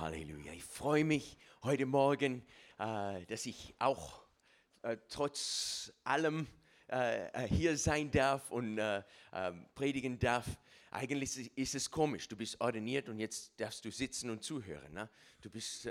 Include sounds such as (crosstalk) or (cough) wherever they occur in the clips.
Halleluja. Ich freue mich heute Morgen, äh, dass ich auch äh, trotz allem äh, hier sein darf und äh, ähm, predigen darf. Eigentlich ist es komisch. Du bist ordiniert und jetzt darfst du sitzen und zuhören. Ne? Du bist. (laughs)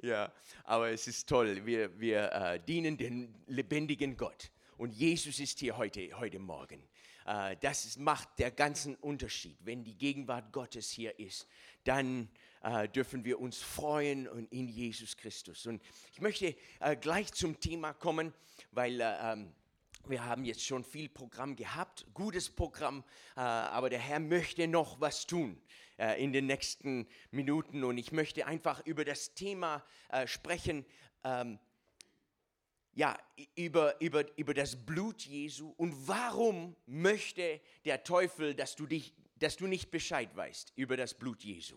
ja, aber es ist toll. Wir, wir dienen den lebendigen Gott. Und Jesus ist hier heute, heute Morgen. Äh, das macht der ganzen Unterschied. Wenn die Gegenwart Gottes hier ist, dann äh, dürfen wir uns freuen in Jesus Christus. Und ich möchte äh, gleich zum Thema kommen, weil ähm, wir haben jetzt schon viel Programm gehabt, gutes Programm, aber der Herr möchte noch was tun in den nächsten Minuten. Und ich möchte einfach über das Thema sprechen, ähm, ja, über, über, über das Blut Jesu und warum möchte der Teufel, dass du, dich, dass du nicht Bescheid weißt über das Blut Jesu.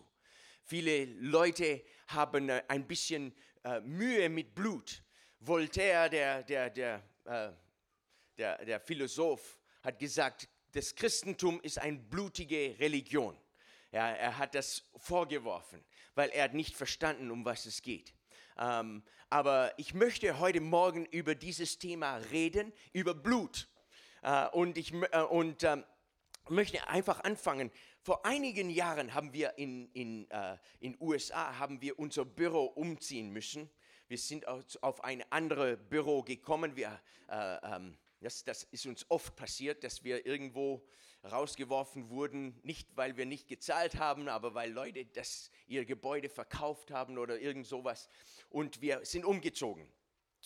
Viele Leute haben äh, ein bisschen äh, Mühe mit Blut. Voltaire, der, der, der, äh, der, der Philosoph, hat gesagt, das Christentum ist eine blutige Religion. Ja, er hat das vorgeworfen, weil er nicht verstanden, um was es geht. Ähm, aber ich möchte heute Morgen über dieses Thema reden, über Blut. Äh, und ich äh, und, ähm, möchte einfach anfangen. Vor einigen Jahren haben wir in in, äh, USA haben wir unser Büro umziehen müssen. Wir sind auf ein anderes Büro gekommen. Wir, äh, ähm, das, das ist uns oft passiert, dass wir irgendwo rausgeworfen wurden, nicht weil wir nicht gezahlt haben, aber weil Leute das, ihr Gebäude verkauft haben oder irgend sowas und wir sind umgezogen.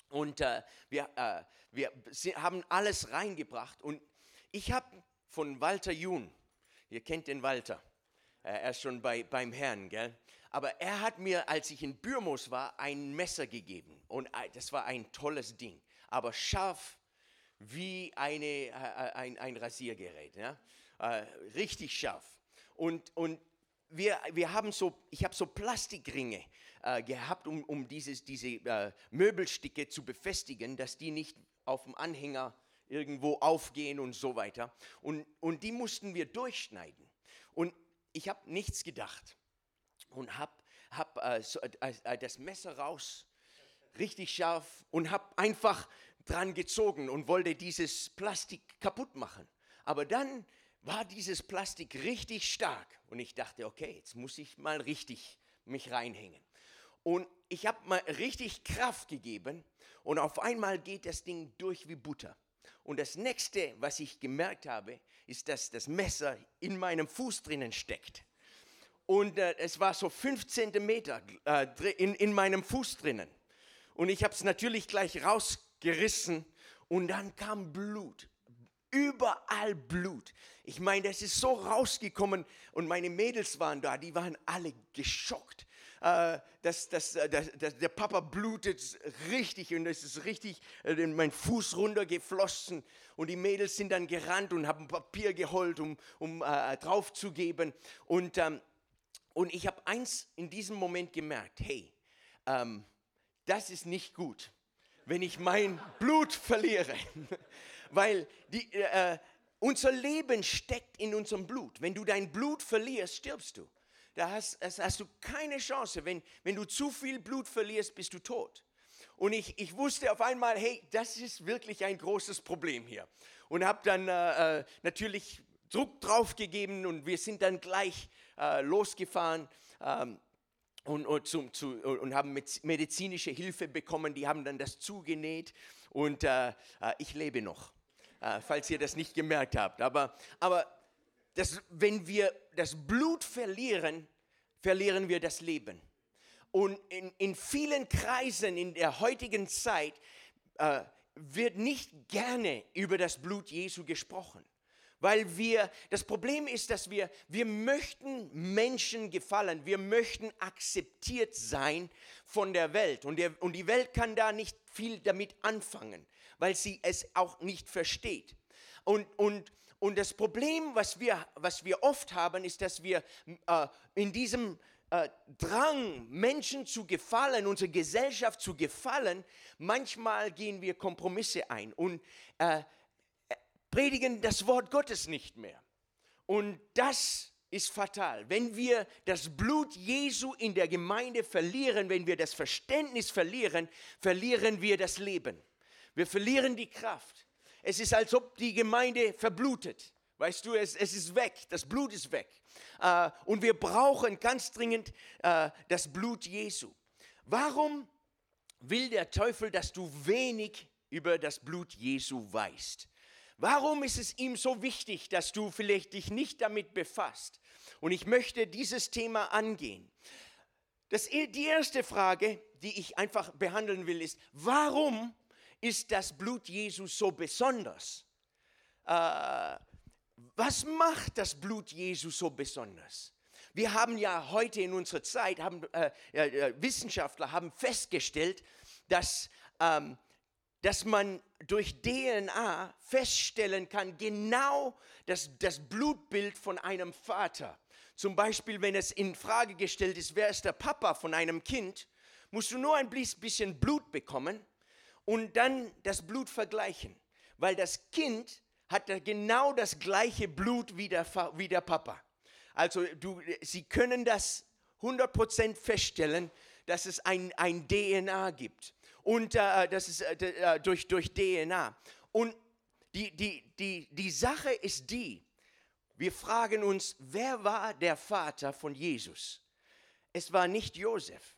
Und äh, wir, äh, wir haben alles reingebracht. Und ich habe von Walter Jun, ihr kennt den Walter, äh, er ist schon bei, beim Herrn, gell? aber er hat mir, als ich in Bürmos war, ein Messer gegeben. Und äh, das war ein tolles Ding, aber scharf wie eine, äh, äh, ein, ein Rasiergerät. Ja? richtig scharf. Und, und wir, wir haben so, ich habe so Plastikringe äh, gehabt, um, um dieses, diese äh, Möbelstücke zu befestigen, dass die nicht auf dem Anhänger irgendwo aufgehen und so weiter. Und, und die mussten wir durchschneiden. Und ich habe nichts gedacht und habe hab, äh, so, äh, äh, das Messer raus, richtig scharf und habe einfach dran gezogen und wollte dieses Plastik kaputt machen. Aber dann war dieses Plastik richtig stark und ich dachte, okay, jetzt muss ich mal richtig mich reinhängen. Und ich habe mal richtig Kraft gegeben und auf einmal geht das Ding durch wie Butter. Und das nächste, was ich gemerkt habe, ist, dass das Messer in meinem Fuß drinnen steckt. Und äh, es war so fünf Zentimeter äh, in, in meinem Fuß drinnen. Und ich habe es natürlich gleich rausgerissen und dann kam Blut überall Blut. Ich meine, das ist so rausgekommen und meine Mädels waren da, die waren alle geschockt. Äh, dass, dass, äh, dass, dass, der Papa blutet richtig und es ist richtig äh, in mein Fuß runtergeflossen und die Mädels sind dann gerannt und haben Papier geholt, um, um äh, draufzugeben. Und, ähm, und ich habe eins in diesem Moment gemerkt, hey, ähm, das ist nicht gut, wenn ich mein Blut verliere. (laughs) weil die, äh, unser Leben steckt in unserem Blut. Wenn du dein Blut verlierst, stirbst du. Da hast, hast du keine Chance. Wenn, wenn du zu viel Blut verlierst, bist du tot. Und ich, ich wusste auf einmal, hey, das ist wirklich ein großes Problem hier. Und habe dann äh, äh, natürlich Druck drauf gegeben und wir sind dann gleich äh, losgefahren. Ähm, und, und, zum, zu, und, haben medizinische Hilfe bekommen, die haben dann das zugenäht und äh, äh ich lebe noch. Äh, falls ihr das nicht gemerkt habt. Aber, aber das, wenn wir das Blut verlieren, verlieren wir das Leben. Und in, in vielen Kreisen in der heutigen Zeit äh, wird nicht gerne über das Blut Jesu gesprochen. Weil wir, das Problem ist, dass wir, wir möchten Menschen gefallen, wir möchten akzeptiert sein von der Welt. Und, der, und die Welt kann da nicht viel damit anfangen weil sie es auch nicht versteht. Und, und, und das Problem, was wir, was wir oft haben, ist, dass wir äh, in diesem äh, Drang, Menschen zu gefallen, unserer Gesellschaft zu gefallen, manchmal gehen wir Kompromisse ein und äh, predigen das Wort Gottes nicht mehr. Und das ist fatal. Wenn wir das Blut Jesu in der Gemeinde verlieren, wenn wir das Verständnis verlieren, verlieren wir das Leben. Wir verlieren die Kraft. Es ist, als ob die Gemeinde verblutet. Weißt du, es, es ist weg, das Blut ist weg. Äh, und wir brauchen ganz dringend äh, das Blut Jesu. Warum will der Teufel, dass du wenig über das Blut Jesu weißt? Warum ist es ihm so wichtig, dass du vielleicht dich nicht damit befasst? Und ich möchte dieses Thema angehen. Das, die erste Frage, die ich einfach behandeln will, ist, warum ist das Blut Jesu so besonders? Äh, was macht das Blut Jesu so besonders? Wir haben ja heute in unserer Zeit, haben, äh, äh, Wissenschaftler haben festgestellt, dass, ähm, dass man durch DNA feststellen kann, genau das, das Blutbild von einem Vater. Zum Beispiel, wenn es in Frage gestellt ist, wer ist der Papa von einem Kind, musst du nur ein bisschen Blut bekommen und dann das Blut vergleichen, weil das Kind hat genau das gleiche Blut wie der, wie der Papa. Also du, sie können das 100% feststellen, dass es ein, ein DNA gibt. Und äh, das ist äh, äh durch, durch DNA. Und die, die, die, die Sache ist die, wir fragen uns, wer war der Vater von Jesus? Es war nicht Josef.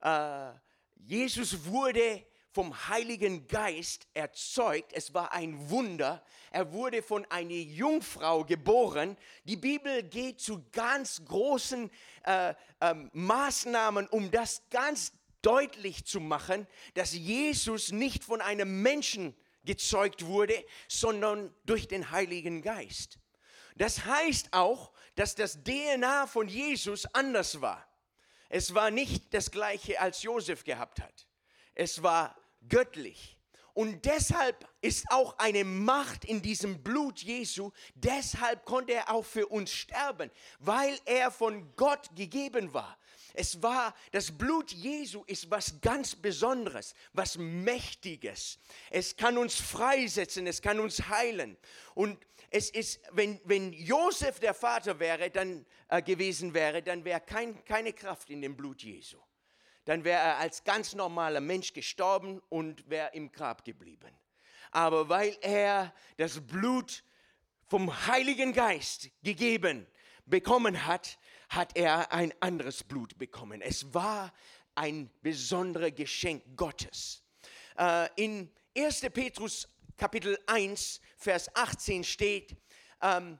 Äh, Jesus wurde vom Heiligen Geist erzeugt. Es war ein Wunder. Er wurde von einer Jungfrau geboren. Die Bibel geht zu ganz großen äh, äh, Maßnahmen, um das ganz deutlich zu machen, dass Jesus nicht von einem Menschen gezeugt wurde, sondern durch den Heiligen Geist. Das heißt auch, dass das DNA von Jesus anders war. Es war nicht das gleiche, als Josef gehabt hat. Es war göttlich. Und deshalb ist auch eine Macht in diesem Blut Jesu. Deshalb konnte er auch für uns sterben, weil er von Gott gegeben war. Es war, das Blut Jesu ist was ganz Besonderes, was Mächtiges. Es kann uns freisetzen, es kann uns heilen. Und es ist, wenn, wenn Josef der Vater wäre, dann äh, gewesen wäre, dann wäre kein, keine Kraft in dem Blut Jesu dann wäre er als ganz normaler Mensch gestorben und wäre im Grab geblieben. Aber weil er das Blut vom Heiligen Geist gegeben bekommen hat, hat er ein anderes Blut bekommen. Es war ein besonderes Geschenk Gottes. Äh, in 1. Petrus Kapitel 1, Vers 18 steht, ähm,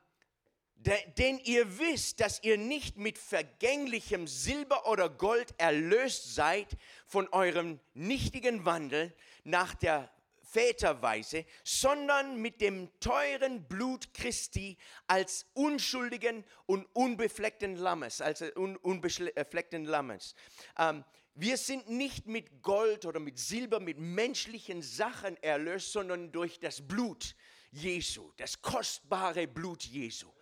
denn ihr wisst, dass ihr nicht mit vergänglichem Silber oder Gold erlöst seid von eurem nichtigen Wandel nach der Väterweise, sondern mit dem teuren Blut Christi als unschuldigen und unbefleckten Lammes, als un, unbefleckten Lammes. Ähm, wir sind nicht mit Gold oder mit Silber, mit menschlichen Sachen erlöst, sondern durch das Blut Jesu, das kostbare Blut Jesu.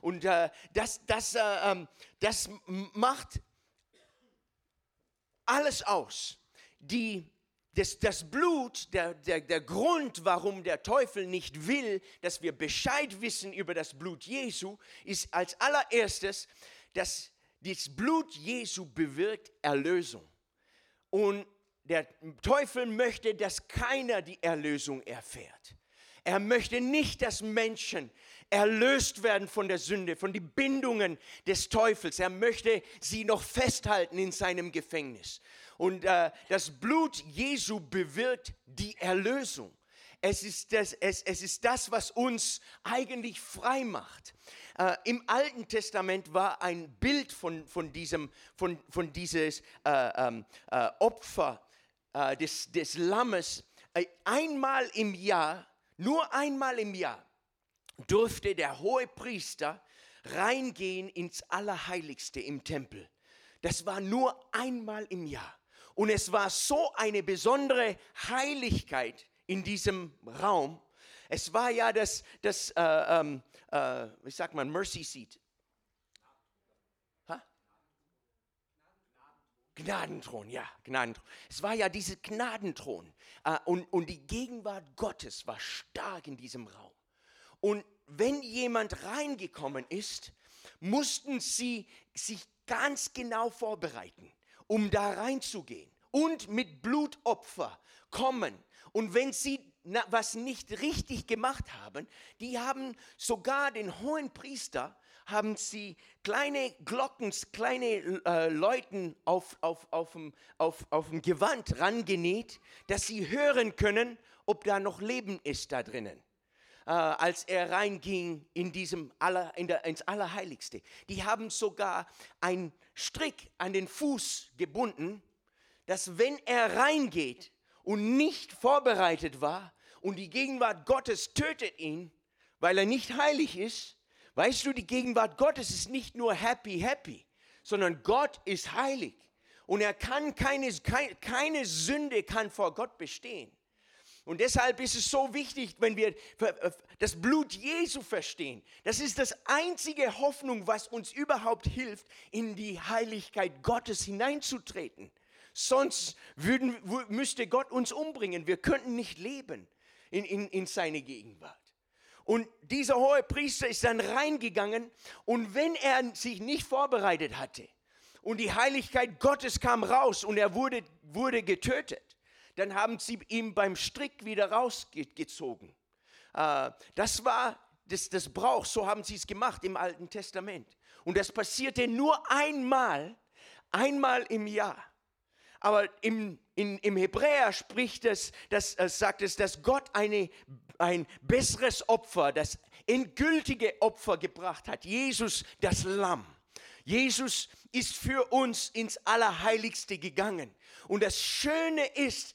Und äh, das, das, äh, ähm, das macht alles aus. Die, das, das Blut, der, der, der Grund, warum der Teufel nicht will, dass wir Bescheid wissen über das Blut Jesu, ist als allererstes, dass das Blut Jesu bewirkt Erlösung. Und der Teufel möchte, dass keiner die Erlösung erfährt. Er möchte nicht, dass Menschen erlöst werden von der Sünde, von den Bindungen des Teufels. Er möchte sie noch festhalten in seinem Gefängnis. Und äh, das Blut Jesu bewirkt die Erlösung. Es ist das, es, es ist das was uns eigentlich frei macht. Äh, Im Alten Testament war ein Bild von, von diesem von, von dieses äh, ähm, äh, Opfer äh, des, des Lammes. Äh, einmal im Jahr nur einmal im Jahr durfte der hohe Priester reingehen ins Allerheiligste im Tempel. Das war nur einmal im Jahr. Und es war so eine besondere Heiligkeit in diesem Raum. Es war ja das, das äh, ähm, äh, wie sagt man, Mercy Seat. Gnadenthron, ja, Gnadenthron. Es war ja dieser Gnadenthron. Äh, und, und die Gegenwart Gottes war stark in diesem Raum. Und wenn jemand reingekommen ist, mussten sie sich ganz genau vorbereiten, um da reinzugehen und mit Blutopfer kommen. Und wenn sie was nicht richtig gemacht haben, die haben sogar den hohen Priester, haben sie kleine Glocken, kleine äh, Läuten auf, auf, auf, dem, auf, auf dem Gewand rangenäht, dass sie hören können, ob da noch Leben ist da drinnen. Äh, als er reinging in diesem Aller, in der, ins Allerheiligste. Die haben sogar einen Strick an den Fuß gebunden, dass wenn er reingeht und nicht vorbereitet war und die Gegenwart Gottes tötet ihn, weil er nicht heilig ist, weißt du, die Gegenwart Gottes ist nicht nur happy, happy, sondern Gott ist heilig. Und er kann keine, keine, keine Sünde kann vor Gott bestehen. Und deshalb ist es so wichtig, wenn wir äh, das Blut Jesu verstehen. Das ist das einzige Hoffnung, was uns überhaupt hilft, in die Heiligkeit Gottes hineinzutreten. Sonst würden, müsste Gott uns umbringen. Wir könnten nicht leben in, in, in seine Gegenwart. Und dieser hohe Priester ist dann reingegangen und wenn er sich nicht vorbereitet hatte und die Heiligkeit Gottes kam raus und er wurde, wurde getötet, dann haben sie ihn beim Strick wieder rausgezogen. Äh, das war das, das Brauch, so haben sie es gemacht im Alten Testament. Und das passierte nur einmal, einmal im Jahr. Aber im, in, im Hebräer spricht es, das, das sagt es, dass Gott eine, ein besseres Opfer, das endgültige Opfer gebracht hat. Jesus, das Lamm. Jesus ist für uns ins Allerheiligste gegangen. Und das Schöne ist,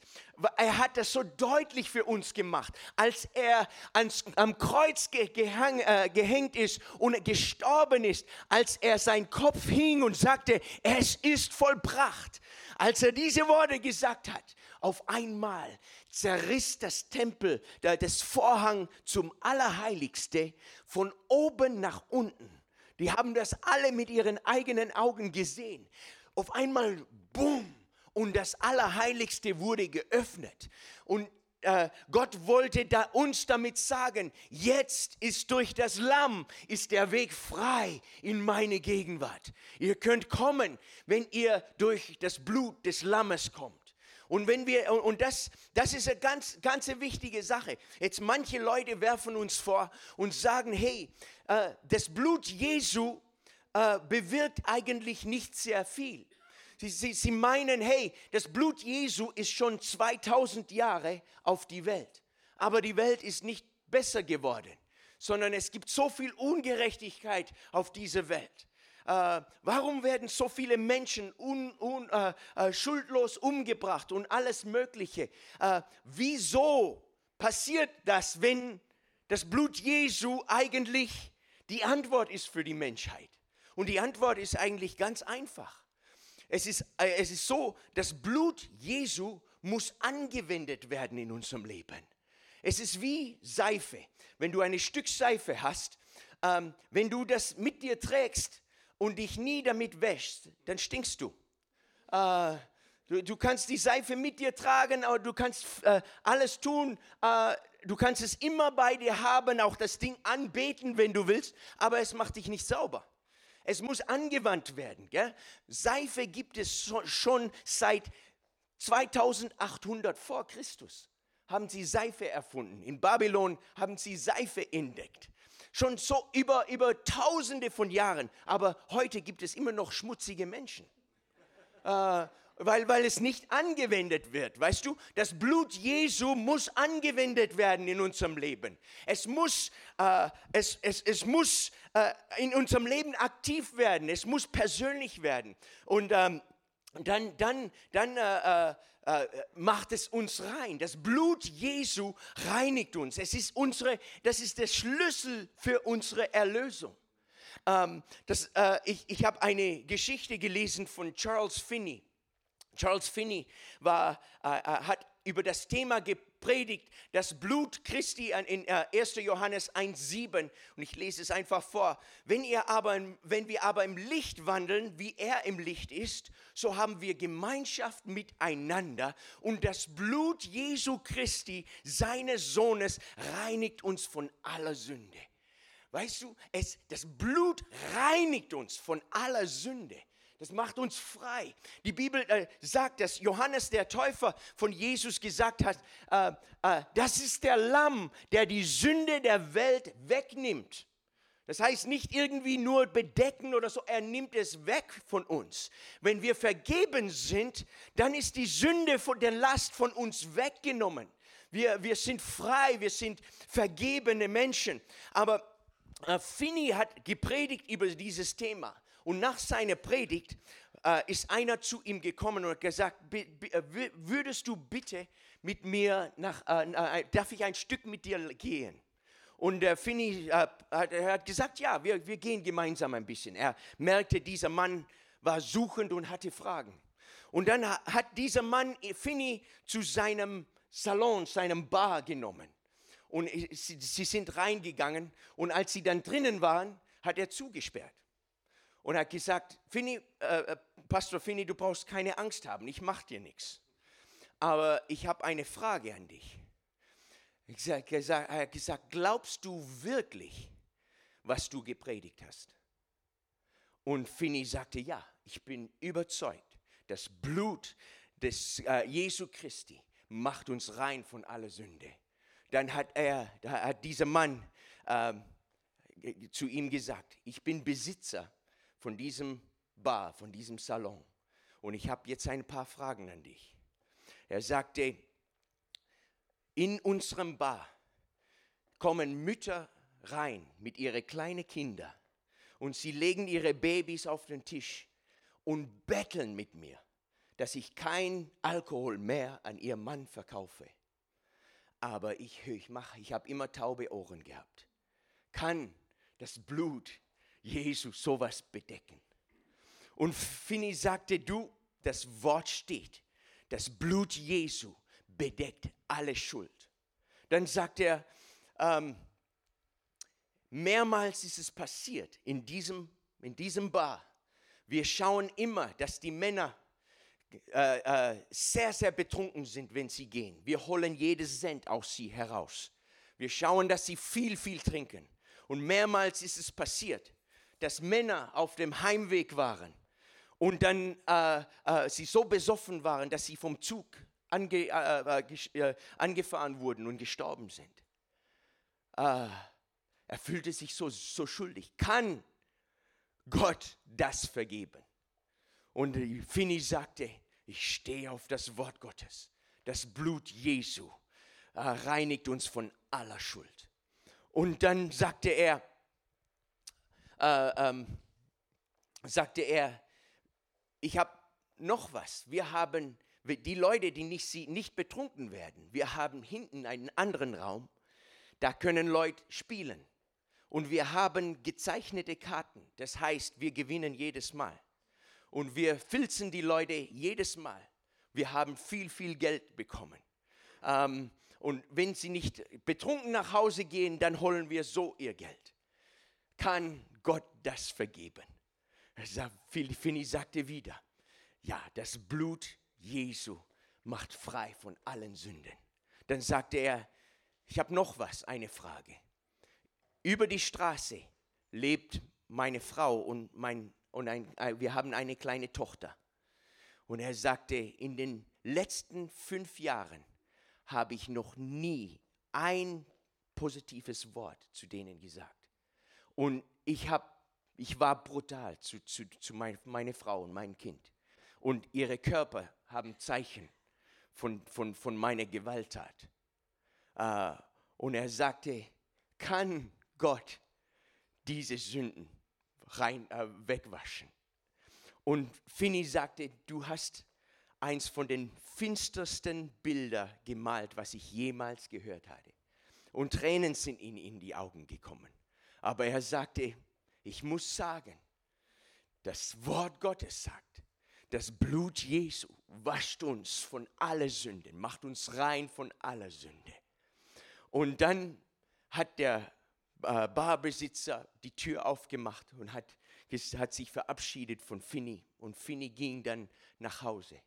er hat das so deutlich für uns gemacht, als er ans, am Kreuz gehang, äh, gehängt ist und gestorben ist, als er sein Kopf hing und sagte, es ist vollbracht. Als er diese Worte gesagt hat, auf einmal zerriss das Tempel, das Vorhang zum Allerheiligste von oben nach unten. Die haben das alle mit ihren eigenen Augen gesehen. Auf einmal, bumm, und das Allerheiligste wurde geöffnet. Und äh, Gott wollte da uns damit sagen, jetzt ist durch das Lamm ist der Weg frei in meine Gegenwart. Ihr könnt kommen, wenn ihr durch das Blut des Lammes kommt. Und wenn wir und das das ist eine ganz ganz wichtige Sache. Jetzt manche Leute werfen uns vor und sagen, hey, äh, das Blut Jesu äh, bewirkt eigentlich nicht sehr viel. Sie, sie, sie meinen, hey, das Blut Jesu ist schon 2000 Jahre auf die Welt. Aber die Welt ist nicht besser geworden, sondern es gibt so viel Ungerechtigkeit auf dieser Welt. Äh, warum werden so viele Menschen un, un, äh, äh, schuldlos umgebracht und alles Mögliche? Äh, wieso passiert das, wenn das Blut Jesu eigentlich die Antwort ist für die Menschheit? Und die Antwort ist eigentlich ganz einfach. Es ist, äh, es ist so, das Blut Jesu muss angewendet werden in unserem Leben. Es ist wie Seife. Wenn du ein Stück Seife hast, ähm, wenn du das mit dir trägst und dich nie damit wäschst, dann stinkst du. Äh, du, du, kannst die Seife mit dir tragen, aber du kannst äh, alles tun. Äh, du kannst es immer bei dir haben, auch das Ding anbeten, wenn du willst, aber es macht dich nicht sauber. Es muss angewandt werden. Gell? Seife gibt es schon seit 2800 vor Christus. Haben sie Seife erfunden. In Babylon haben sie Seife entdeckt. Schon so über, über tausende von Jahren. Aber heute gibt es immer noch schmutzige Menschen. Äh, weil, weil es nicht angewendet wird. Weißt du, das Blut Jesu muss angewendet werden in unserem Leben. Es muss, äh, es, es, es muss äh, in unserem Leben aktiv werden. Es muss persönlich werden. Und ähm, dann, dann, dann äh, macht es uns rein. Das Blut Jesu reinigt uns. Es ist unsere, das ist der Schlüssel für unsere Erlösung. Ähm, das, äh, ich ich habe eine Geschichte gelesen von Charles Finney. Charles Finney war, äh, äh, hat über das Thema gepredigt, das Blut Christi in 1. Äh, Johannes 1,7. Und ich lese es einfach vor. Wenn, ihr aber, wenn wir aber im Licht wandeln, wie er im Licht ist, so haben wir Gemeinschaft miteinander. Und das Blut Jesu Christi, seines Sohnes, reinigt uns von aller Sünde. Weißt du, es, das Blut reinigt uns von aller Sünde. Das macht uns frei. Die Bibel äh, sagt, dass Johannes der Täufer von Jesus gesagt hat, äh, äh, das ist der Lamm, der die Sünde der Welt wegnimmt. Das heißt nicht irgendwie nur bedecken oder so, er nimmt es weg von uns. Wenn wir vergeben sind, dann ist die Sünde von der Last von uns weggenommen. Wir, wir sind frei, wir sind vergebene Menschen. Aber äh, Finney hat gepredigt über dieses Thema. Und nach seiner Predigt äh, ist einer zu ihm gekommen und hat gesagt, äh, würdest du bitte mit mir nach, äh, äh, darf ich ein Stück mit dir gehen? Und der Finny äh, hat, hat, gesagt, ja, wir, wir gehen gemeinsam ein bisschen. Er merkte, dieser Mann war suchend und hatte Fragen. Und dann hat dieser Mann Finny zu seinem Salon, seinem Bar genommen. Und sie, sie sind reingegangen und als sie dann drinnen waren, hat er zugesperrt und hat gesagt, Finny, äh, äh, Pastor Finny, du brauchst keine Angst haben, ich mache dir nichts. Aber ich habe eine Frage an dich. Er hat gesagt, glaubst du wirklich, was du gepredigt hast? Und Finny sagte, ja, ich bin überzeugt, das Blut des äh, Jesu Christi macht uns rein von aller Sünde. Dann hat er, da hat dieser Mann äh, zu ihm gesagt, ich bin Besitzer von diesem Bar, von diesem Salon. Und ich habe jetzt ein paar Fragen an dich. Er sagte, in unserem Bar kommen Mütter rein mit ihren kleinen Kindern und sie legen ihre Babys auf den Tisch und betteln mit mir, dass ich kein Alkohol mehr an ihren Mann verkaufe. Aber ich, ich mache, ich habe immer taube Ohren gehabt. Kann das Blut Jesus sowas bedecken. Und Fini sagte, du, das Wort steht, das Blut Jesu bedeckt alle Schuld. Dann sagt er, ähm, mehrmals ist es passiert in diesem, in diesem Bar. Wir schauen immer, dass die Männer äh, äh, sehr, sehr betrunken sind, wenn sie gehen. Wir holen jedes Cent aus sie heraus. Wir schauen, dass sie viel, viel trinken. Und mehrmals ist es passiert, dass Männer auf dem Heimweg waren und dann äh, äh, sie so besoffen waren, dass sie vom Zug ange, äh, äh, äh angefahren wurden und gestorben sind. Äh, er fühlte sich so, so schuldig. Kann Gott das vergeben? Und Fini sagte, ich stehe auf das Wort Gottes. Das Blut Jesu reinigt uns von aller Schuld. Und dann sagte er, äh, ähm, sagte er, ich habe noch was. Wir haben die Leute, die nicht, nicht betrunken werden. Wir haben hinten einen anderen Raum, da können Leute spielen. Und wir haben gezeichnete Karten. Das heißt, wir gewinnen jedes Mal. Und wir filzen die Leute jedes Mal. Wir haben viel, viel Geld bekommen. Ähm, und wenn sie nicht betrunken nach Hause gehen, dann holen wir so ihr Geld. Kann Gott das vergeben. Philippi sagte wieder, ja, das Blut Jesu macht frei von allen Sünden. Dann sagte er, ich habe noch was, eine Frage. Über die Straße lebt meine Frau und, mein, und ein, äh, wir haben eine kleine Tochter. Und er sagte, in den letzten fünf Jahren habe ich noch nie ein positives Wort zu denen gesagt. Und ich, hab, ich war brutal zu, zu, zu mein, meiner Frau und meinem Kind. Und ihre Körper haben Zeichen von, von, von meiner Gewalttat. Uh, und er sagte, kann Gott diese Sünden rein, äh, wegwaschen? Und Finny sagte, du hast eins von den finstersten Bilder gemalt, was ich jemals gehört hatte. Und Tränen sind ihm in die Augen gekommen. Aber er sagte, ich muss sagen, das Wort Gottes sagt, das Blut Jesu wascht uns von aller Sünden, macht uns rein von aller Sünde. Und dann hat der äh, Barbesitzer die Tür aufgemacht und hat, hat sich verabschiedet von Finny. Und Finny ging dann nach Hause.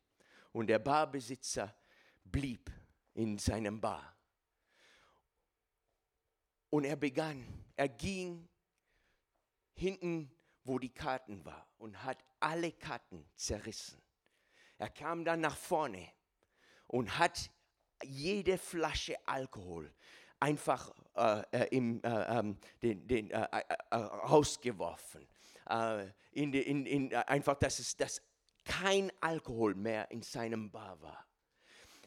Und der Barbesitzer blieb in seinem Bar. Und er begann, er ging hinten, wo die Karten war und hat alle Karten zerrissen. Er kam dann nach vorne und hat jede Flasche Alkohol einfach äh, äh im, äh, ähm, den, den, äh, äh, äh rausgeworfen. in, in, in, einfach, dass, es, dass kein Alkohol mehr in seinem Bar war.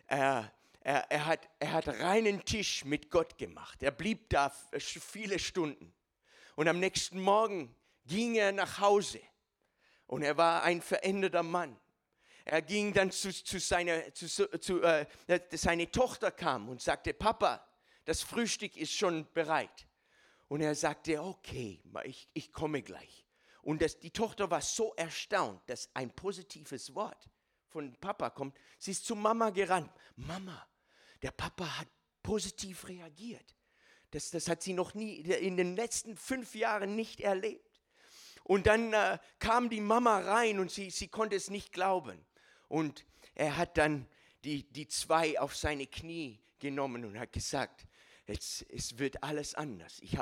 Er, er, er, hat, er hat reinen Tisch mit Gott gemacht. Er blieb da viele Stunden. Und am nächsten Morgen ging er nach Hause. Und er war ein veränderter Mann. Er ging dann zu, zu seiner, zu, zu, äh, seine Tochter kam und sagte, Papa, das Frühstück ist schon bereit. Und er sagte, okay, ich, ich komme gleich. Und das, die Tochter war so erstaunt, dass ein positives Wort von Papa kommt. Sie ist zu Mama gerannt. Mama, der Papa hat positiv reagiert. Das, das hat sie noch nie in den letzten fünf Jahren nicht erlebt. Und dann äh, kam die Mama rein und sie, sie konnte es nicht glauben. Und er hat dann die, die zwei auf seine Knie genommen und hat gesagt, jetzt, es wird alles anders. Ich,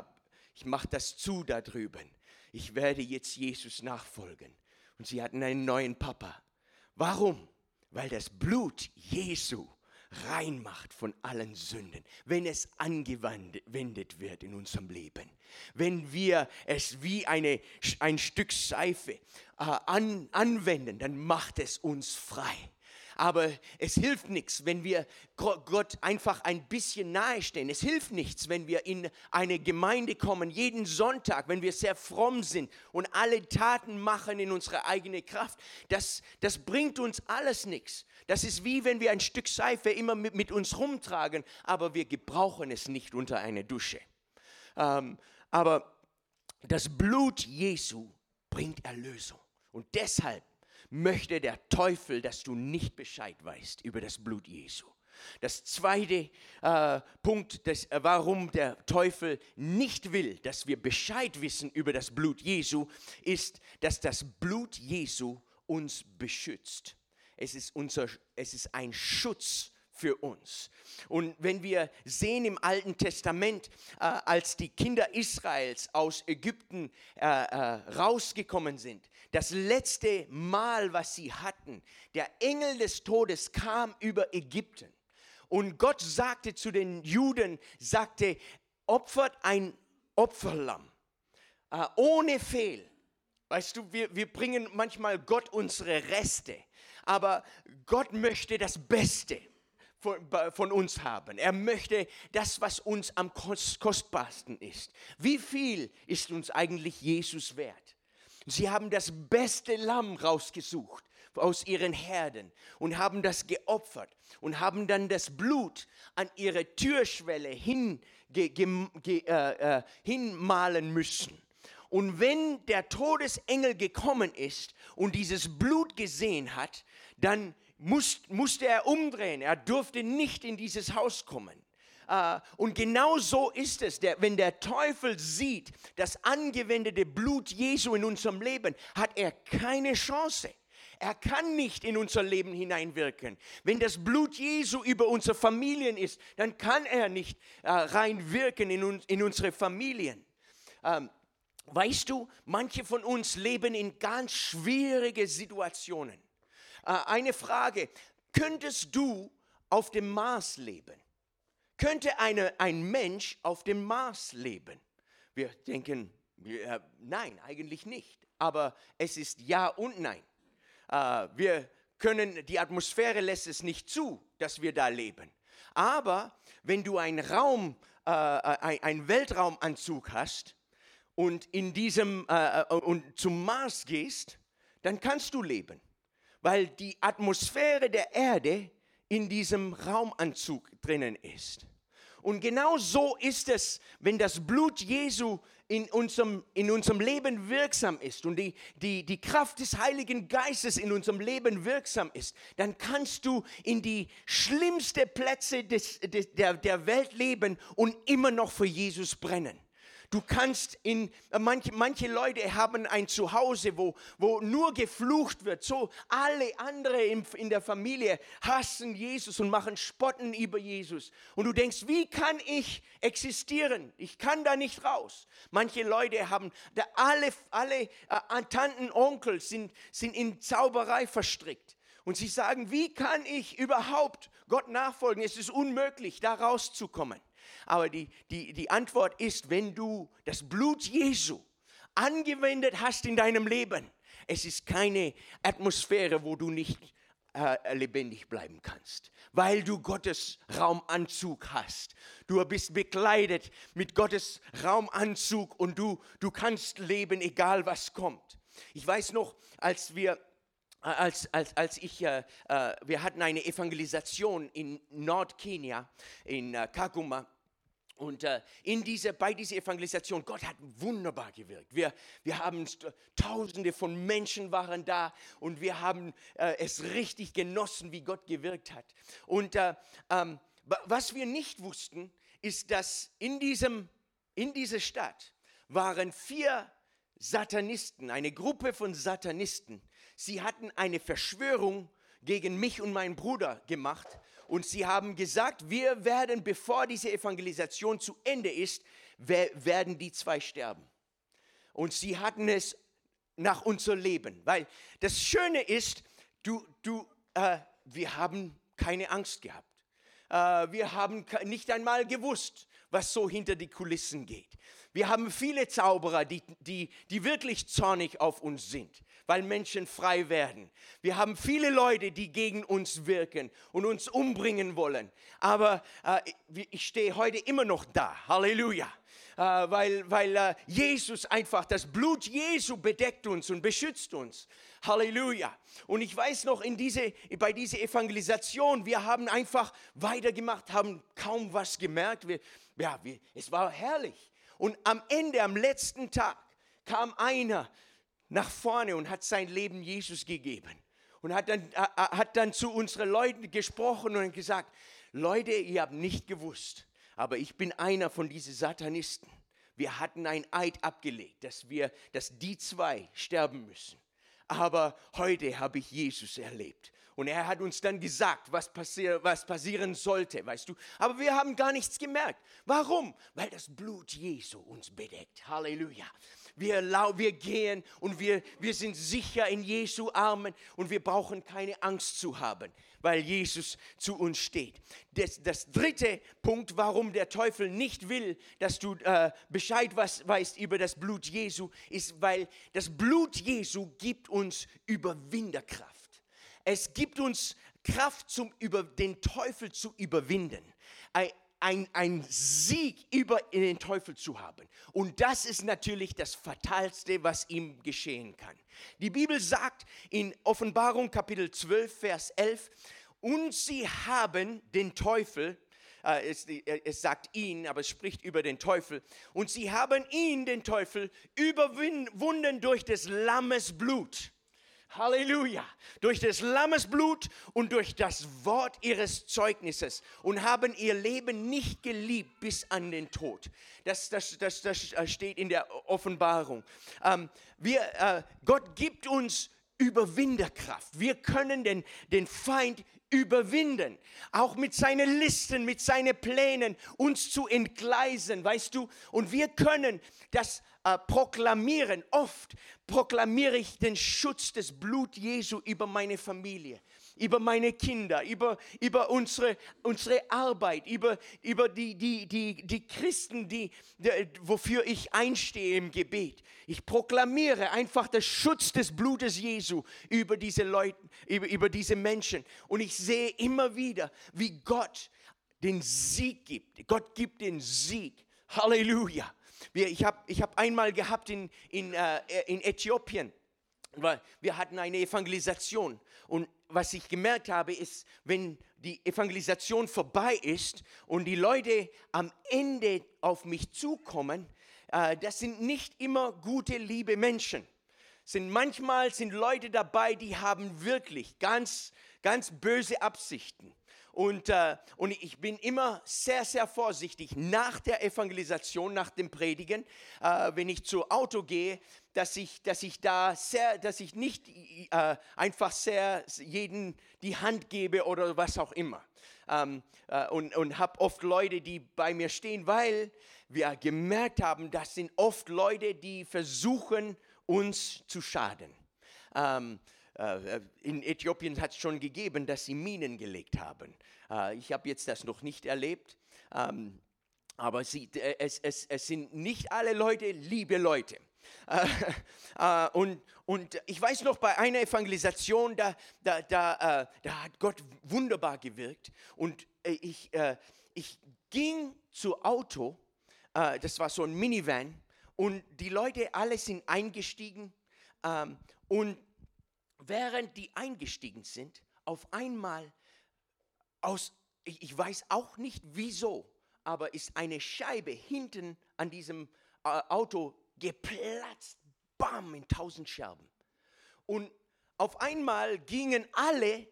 ich mache das zu da drüben. Ich werde jetzt Jesus nachfolgen. Und sie hatten einen neuen Papa. Warum? Weil das Blut Jesu rein macht von allen Sünden, wenn es angewendet wird in unserem Leben. Wenn wir es wie eine, ein Stück Seife äh, an, anwenden, dann macht es uns frei. Aber es hilft nichts, wenn wir Gott einfach ein bisschen nahestehen. Es hilft nichts, wenn wir in eine Gemeinde kommen, jeden Sonntag, wenn wir sehr fromm sind und alle Taten machen in unserer eigenen Kraft. Das, das bringt uns alles nichts. Das ist wie wenn wir ein Stück Seife immer mit, mit uns rumtragen, aber wir gebrauchen es nicht unter einer Dusche. Ähm, aber das Blut Jesu bringt Erlösung. Und deshalb möchte der Teufel, dass du nicht Bescheid weißt über das Blut Jesu. Das zweite äh, Punkt, das, äh, warum der Teufel nicht will, dass wir Bescheid wissen über das Blut Jesu, ist, dass das Blut Jesu uns beschützt. Es ist, unser, es ist ein Schutz für uns. Und wenn wir sehen im Alten Testament, äh, als die Kinder Israels aus Ägypten äh, äh, rausgekommen sind, das letzte Mal, was sie hatten, der Engel des Todes kam über Ägypten. Und Gott sagte zu den Juden, sagte, opfert ein Opferlamm äh, ohne Fehl. Weißt du, wir, wir bringen manchmal Gott unsere Reste, aber Gott möchte das Beste von, von, uns haben. Er möchte das, was uns am kostbarsten ist. Wie viel ist uns eigentlich Jesus wert? Sie haben das beste Lamm rausgesucht aus ihren Herden und haben das geopfert und haben dann das Blut an ihre Türschwelle hin, ge, ge, äh, äh, hinmalen müssen. Und wenn der Todesengel gekommen ist und dieses Blut gesehen hat, dann muss, musste er umdrehen. Er durfte nicht in dieses Haus kommen. Uh, und genau so ist es, wenn der Teufel sieht, das angewendete Blut Jesu in unserem Leben, hat er keine Chance. Er kann nicht in unser Leben hineinwirken. Wenn das Blut Jesu über unsere Familien ist, dann kann er nicht uh, reinwirken in, in unsere Familien. Weißt du, manche von uns leben in ganz schwierigen Situationen. Äh, eine Frage, könntest du auf dem Mars leben? Könnte eine, ein Mensch auf dem Mars leben? Wir denken, ja, nein, eigentlich nicht. Aber es ist ja und nein. Äh, wir können, die Atmosphäre lässt es nicht zu, dass wir da leben. Aber wenn du einen Raum, äh, einen Weltraumanzug hast und in diesem äh, und zum Mars gehst, dann kannst du leben weil die Atmosphäre der Erde in diesem Raumanzug drinnen ist. Und genau so ist es, wenn das Blut Jesu in unserem, in unserem Leben wirksam ist und die, die, die Kraft des Heiligen Geistes in unserem Leben wirksam ist, dann kannst du in die schlimmsten Plätze des, des, der, der Welt leben und immer noch für Jesus brennen. Du kannst in, äh, manche, manche Leute haben ein Zuhause, wo, wo nur geflucht wird. So alle andere in, in der Familie hassen Jesus und machen Spotten über Jesus. Und du denkst, wie kann ich existieren? Ich kann da nicht raus. Manche Leute haben, da alle, alle äh, Tanten, Onkel sind, sind in Zauberei verstrickt. Und sie sagen, wie kann ich überhaupt Gott nachfolgen? Es ist unmöglich, da rauszukommen. Aber die, die, die Antwort ist, wenn du das Blut Jesu angewendet hast in deinem Leben, es ist keine Atmosphäre, wo du nicht äh, lebendig bleiben kannst, weil du Gottes Raumanzug hast. Du bist bekleidet mit Gottes Raumanzug und du, du kannst leben, egal was kommt. Ich weiß noch, als wir als, als, als ich, äh, äh, wir hatten eine Evangelisation in Nordkenia, in äh, Kakuma. Und äh, in diese, bei dieser Evangelisation, Gott hat wunderbar gewirkt. Wir, wir haben Tausende von Menschen waren da und wir haben äh, es richtig genossen, wie Gott gewirkt hat. Und äh, ähm, was wir nicht wussten, ist, dass in, diesem, in dieser Stadt waren vier Satanisten, eine Gruppe von Satanisten. Sie hatten eine Verschwörung gegen mich und meinen Bruder gemacht und sie haben gesagt, wir werden, bevor diese Evangelisation zu Ende ist, werden die zwei sterben. Und sie hatten es nach unser Leben, weil das Schöne ist, du, du, äh, wir haben keine Angst gehabt. Äh, wir haben nicht einmal gewusst, was so hinter die Kulissen geht. Wir haben viele Zauberer, die, die, die wirklich zornig auf uns sind weil Menschen frei werden. Wir haben viele Leute, die gegen uns wirken und uns umbringen wollen. Aber äh, ich stehe heute immer noch da. Halleluja. Äh, weil, weil äh, Jesus einfach, das Blut Jesu bedeckt uns und beschützt uns. Halleluja. Und ich weiß noch, in diese, bei dieser Evangelisation, wir haben einfach weitergemacht, haben kaum was gemerkt. Wir, ja, wir, es war herrlich. Und am Ende, am letzten Tag, kam einer nach vorne und hat sein Leben Jesus gegeben. Und hat dann, hat dann zu unseren Leuten gesprochen und gesagt, Leute, ihr habt nicht gewusst, aber ich bin einer von diesen Satanisten. Wir hatten ein Eid abgelegt, dass wir, dass die zwei sterben müssen. Aber heute habe ich Jesus erlebt. Und er hat uns dann gesagt, was, passier, was passieren sollte, weißt du. Aber wir haben gar nichts gemerkt. Warum? Weil das Blut Jesu uns bedeckt. Halleluja wir, wir gehen und wir, wir sind sicher in Jesu Armen und wir brauchen keine Angst zu haben, weil Jesus zu uns steht. Das, das dritte Punkt, warum der Teufel nicht will, dass du äh, Bescheid was, weißt über das Blut Jesu, ist, weil das Blut Jesu gibt uns Überwinderkraft. Es gibt uns Kraft, zum, über den Teufel zu überwinden ein, ein Sieg über den Teufel zu haben. Und das ist natürlich das Fatalste, was ihm geschehen kann. Die Bibel sagt in Offenbarung Kapitel 12, Vers 11, und sie haben den Teufel, äh, es, es, sagt ihn, aber es spricht über den Teufel. Und sie haben ihn, den Teufel, überwunden durch des Lammes Blut Halleluja. Durch des Lammes Blut und durch das Wort ihres Zeugnisses und haben ihr Leben nicht geliebt bis an den Tod. Das, das, das, das steht in der Offenbarung. Ähm, wir, äh, Gott gibt uns Überwinderkraft. Wir können den, den Feind überwinden, auch mit seinen Listen, mit seinen Plänen, uns zu entgleisen, weißt du. Und wir können das äh, proklamieren. Oft proklamiere ich den Schutz des Blut Jesu über meine Familie, über meine Kinder, über, über unsere, unsere Arbeit, über, über die, die, die, die Christen, die, die, wofür ich einstehe im Gebet. Ich proklamiere einfach den Schutz des Blutes Jesu über diese Leute, über, über diese Menschen. Und ich sehe immer wieder, wie Gott den Sieg gibt. Gott gibt den Sieg. Halleluja. Ich habe ich hab einmal gehabt in, in, äh, in Äthiopien, weil wir hatten eine Evangelisation. Und was ich gemerkt habe, ist, wenn die Evangelisation vorbei ist und die Leute am Ende auf mich zukommen, äh, das sind nicht immer gute, liebe Menschen. Sind manchmal sind Leute dabei, die haben wirklich ganz, ganz böse Absichten. Und, äh, und ich bin immer sehr, sehr vorsichtig nach der Evangelisation, nach dem Predigen, äh, wenn ich zu Auto gehe, dass ich, dass ich da sehr, dass ich nicht äh, einfach sehr jeden die Hand gebe oder was auch immer. Ähm, äh, und und habe oft Leute, die bei mir stehen, weil wir gemerkt haben, das sind oft Leute, die versuchen, uns zu schaden. Ähm, äh, in Äthiopien hat es schon gegeben, dass sie Minen gelegt haben. Äh, ich habe jetzt das noch nicht erlebt, ähm, aber sie, äh, es, es, es sind nicht alle Leute liebe Leute. (laughs) und, und ich weiß noch, bei einer Evangelisation, da, da, da, da hat Gott wunderbar gewirkt. Und ich, ich ging zu Auto, das war so ein Minivan, und die Leute alle sind eingestiegen. Ähm, und während die eingestiegen sind, auf einmal aus, ich, ich weiß auch nicht wieso, aber ist eine Scheibe hinten an diesem äh, Auto geplatzt, bam, in tausend Scherben. Und auf einmal gingen alle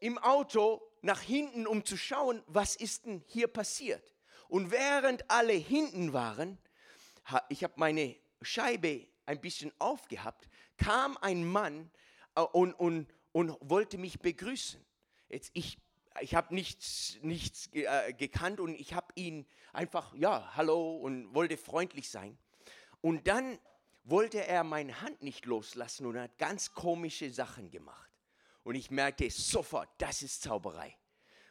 im Auto nach hinten, um zu schauen, was ist denn hier passiert. Und während alle hinten waren, ich habe meine Scheibe ein bisschen aufgehabt, kam ein Mann und, und, und wollte mich begrüßen. Jetzt ich ich habe nichts, nichts äh, gekannt und ich habe ihn einfach, ja, hallo und wollte freundlich sein. Und dann wollte er meine Hand nicht loslassen und hat ganz komische Sachen gemacht. Und ich merkte sofort, das ist Zauberei.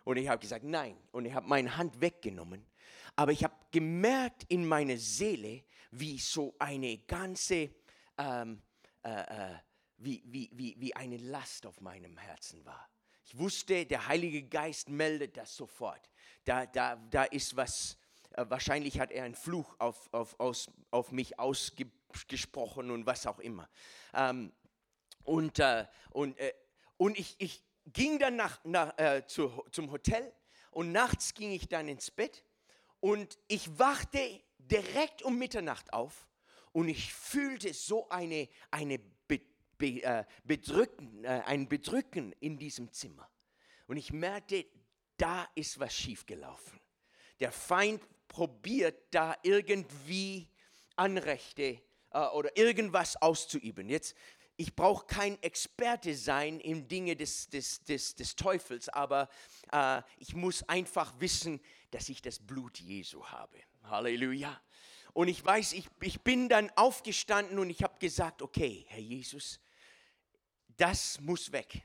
Und ich habe gesagt, nein. Und ich habe meine Hand weggenommen. Aber ich habe gemerkt in meiner Seele, wie so eine ganze ähm, äh, äh, wie, wie, wie, wie eine Last auf meinem Herzen war. Ich wusste, der Heilige Geist meldet das sofort. Da, da, da ist was, äh, wahrscheinlich hat er einen Fluch auf, auf, aus, auf mich ausgesprochen und was auch immer. Ähm, und äh, und, äh, und ich, ich ging dann nach, nach, äh, zu, zum Hotel und nachts ging ich dann ins Bett und ich wachte direkt um Mitternacht auf und ich fühlte so eine, eine Bedrücken, äh, ein Bedrücken in diesem Zimmer. Und ich merkte, da ist was schiefgelaufen. Der Feind probiert da irgendwie Anrechte äh, oder irgendwas auszuüben. Jetzt, ich brauche kein Experte sein in Dinge des, des, des, des Teufels, aber äh, ich muss einfach wissen, dass ich das Blut Jesu habe. Halleluja. Und ich weiß, ich, ich bin dann aufgestanden und ich habe gesagt, okay, Herr Jesus, das muss weg.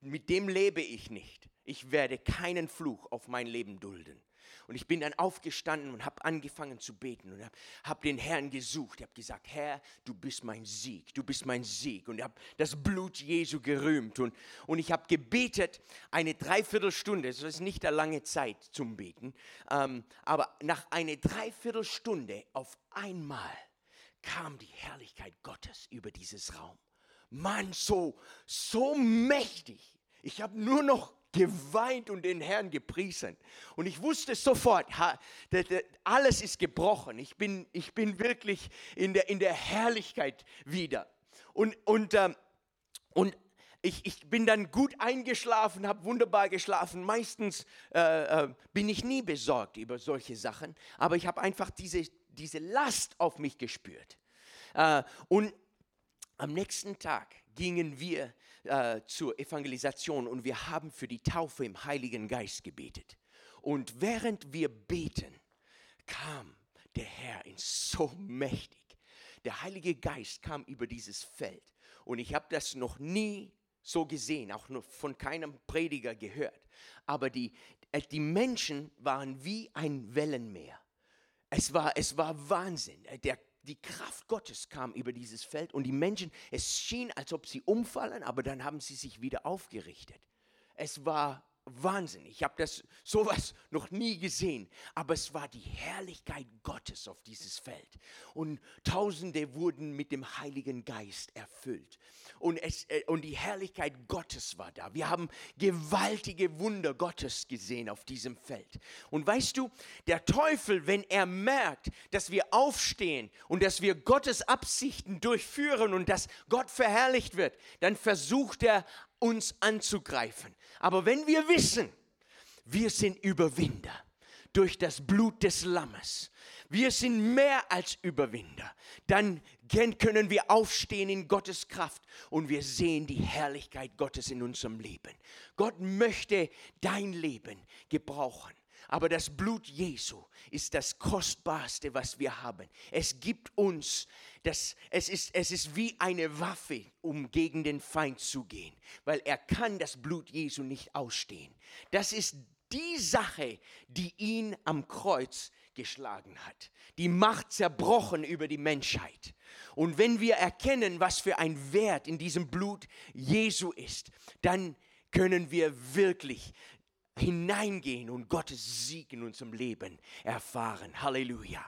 Mit dem lebe ich nicht. Ich werde keinen Fluch auf mein Leben dulden. Und ich bin dann aufgestanden und habe angefangen zu beten und habe hab den Herrn gesucht. Ich habe gesagt, Herr, du bist mein Sieg, du bist mein Sieg. Und ich habe das Blut Jesu gerühmt. Und, und ich habe gebetet eine Dreiviertelstunde, das ist nicht eine lange Zeit zum Beten, ähm, aber nach einer Dreiviertelstunde auf einmal kam die Herrlichkeit Gottes über dieses Raum. Mann, so, so mächtig. Ich habe nur noch geweint und den Herrn gepriesen. Und ich wusste sofort, alles ist gebrochen. Ich bin, ich bin wirklich in der, in der Herrlichkeit wieder. Und, und, ähm, und ich, ich bin dann gut eingeschlafen, habe wunderbar geschlafen. Meistens äh, äh, bin ich nie besorgt über solche Sachen, aber ich habe einfach diese, diese Last auf mich gespürt. Äh, und am nächsten Tag gingen wir äh, zur Evangelisation und wir haben für die Taufe im Heiligen Geist gebetet. Und während wir beten, kam der Herr in so mächtig. Der Heilige Geist kam über dieses Feld. Und ich habe das noch nie so gesehen, auch noch von keinem Prediger gehört. Aber die, äh, die Menschen waren wie ein Wellenmeer. Es war, es war Wahnsinn. Der die Kraft Gottes kam über dieses Feld und die Menschen, es schien, als ob sie umfallen, aber dann haben sie sich wieder aufgerichtet. Es war Wahnsinn. Ich habe das sowas noch nie gesehen, aber es war die Herrlichkeit Gottes auf dieses Feld und Tausende wurden mit dem Heiligen Geist erfüllt und, es, äh, und die Herrlichkeit Gottes war da. Wir haben gewaltige Wunder Gottes gesehen auf diesem Feld. Und weißt du, der Teufel, wenn er merkt, dass wir aufstehen und dass wir Gottes Absichten durchführen und dass Gott verherrlicht wird, dann versucht er uns anzugreifen. Aber wenn wir wissen, wir sind Überwinder durch das Blut des Lammes. Wir sind mehr als Überwinder. Dann können wir aufstehen in Gottes Kraft und wir sehen die Herrlichkeit Gottes in unserem Leben. Gott möchte dein Leben gebrauchen. Aber das Blut Jesu ist das Kostbarste, was wir haben. Es gibt uns, das, es, ist, es ist wie eine Waffe, um gegen den Feind zu gehen, weil er kann das Blut Jesu nicht ausstehen. Das ist die Sache, die ihn am Kreuz geschlagen hat. Die Macht zerbrochen über die Menschheit. Und wenn wir erkennen, was für ein Wert in diesem Blut Jesu ist, dann können wir wirklich hineingehen und Gottes Sieg in unserem Leben erfahren. Halleluja.